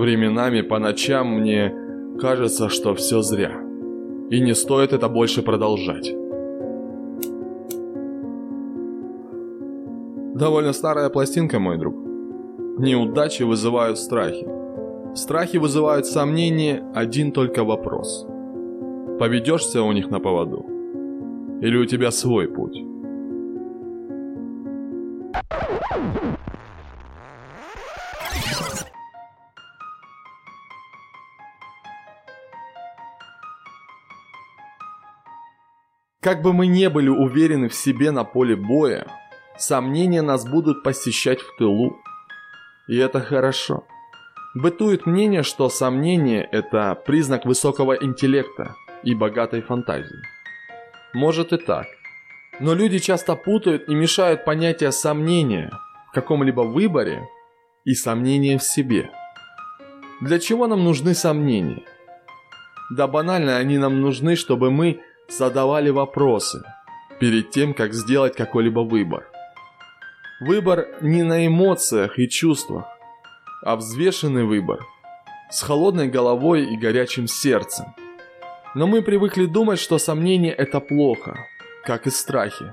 Временами по ночам мне кажется, что все зря. И не стоит это больше продолжать. Довольно старая пластинка, мой друг. Неудачи вызывают страхи. Страхи вызывают сомнения, один только вопрос. Поведешься у них на поводу? Или у тебя свой путь? Как бы мы не были уверены в себе на поле боя, сомнения нас будут посещать в тылу. И это хорошо. Бытует мнение, что сомнение – это признак высокого интеллекта и богатой фантазии. Может и так. Но люди часто путают и мешают понятия сомнения в каком-либо выборе и сомнения в себе. Для чего нам нужны сомнения? Да банально они нам нужны, чтобы мы задавали вопросы перед тем, как сделать какой-либо выбор. Выбор не на эмоциях и чувствах, а взвешенный выбор с холодной головой и горячим сердцем. Но мы привыкли думать, что сомнение это плохо, как и страхи.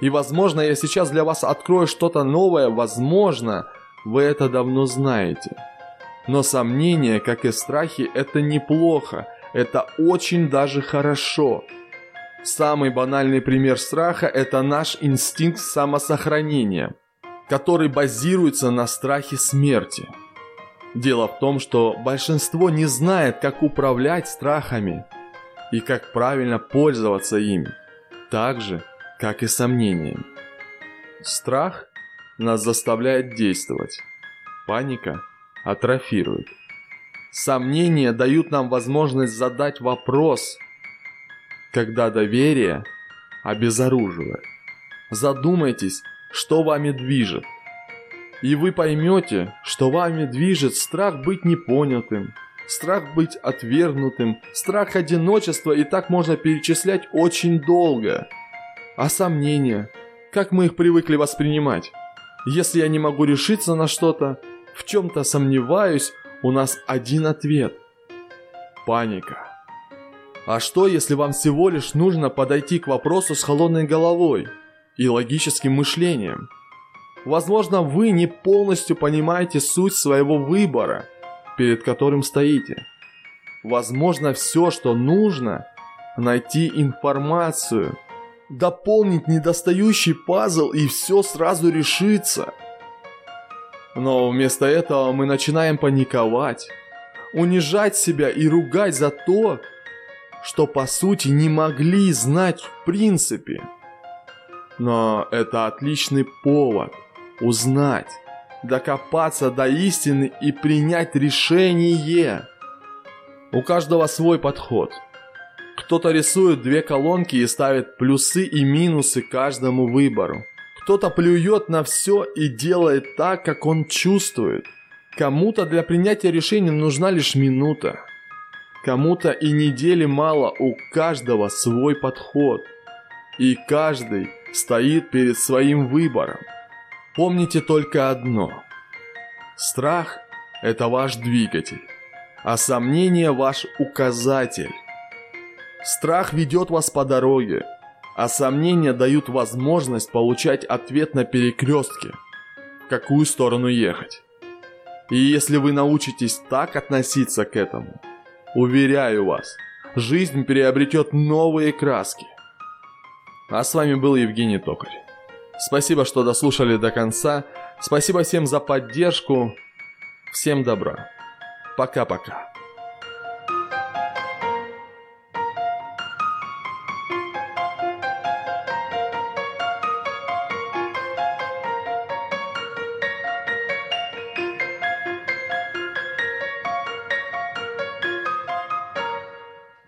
И возможно, я сейчас для вас открою что-то новое, возможно, вы это давно знаете. Но сомнения, как и страхи, это неплохо, это очень даже хорошо. Самый банальный пример страха – это наш инстинкт самосохранения, который базируется на страхе смерти. Дело в том, что большинство не знает, как управлять страхами и как правильно пользоваться ими, так же, как и сомнениями. Страх нас заставляет действовать, паника атрофирует. Сомнения дают нам возможность задать вопрос, когда доверие обезоруживает. Задумайтесь, что вами движет. И вы поймете, что вами движет страх быть непонятым, страх быть отвергнутым, страх одиночества, и так можно перечислять очень долго. А сомнения, как мы их привыкли воспринимать? Если я не могу решиться на что-то, в чем-то сомневаюсь, у нас один ответ – паника. А что, если вам всего лишь нужно подойти к вопросу с холодной головой и логическим мышлением? Возможно, вы не полностью понимаете суть своего выбора, перед которым стоите. Возможно, все, что нужно, найти информацию, дополнить недостающий пазл и все сразу решится – но вместо этого мы начинаем паниковать, унижать себя и ругать за то, что по сути не могли знать в принципе. Но это отличный повод узнать, докопаться до истины и принять решение. У каждого свой подход. Кто-то рисует две колонки и ставит плюсы и минусы каждому выбору. Кто-то плюет на все и делает так, как он чувствует. Кому-то для принятия решения нужна лишь минута. Кому-то и недели мало, у каждого свой подход. И каждый стоит перед своим выбором. Помните только одно. Страх – это ваш двигатель, а сомнение – ваш указатель. Страх ведет вас по дороге, а сомнения дают возможность получать ответ на перекрестке, в какую сторону ехать. И если вы научитесь так относиться к этому, уверяю вас, жизнь приобретет новые краски. А с вами был Евгений Токарь. Спасибо, что дослушали до конца. Спасибо всем за поддержку. Всем добра. Пока-пока.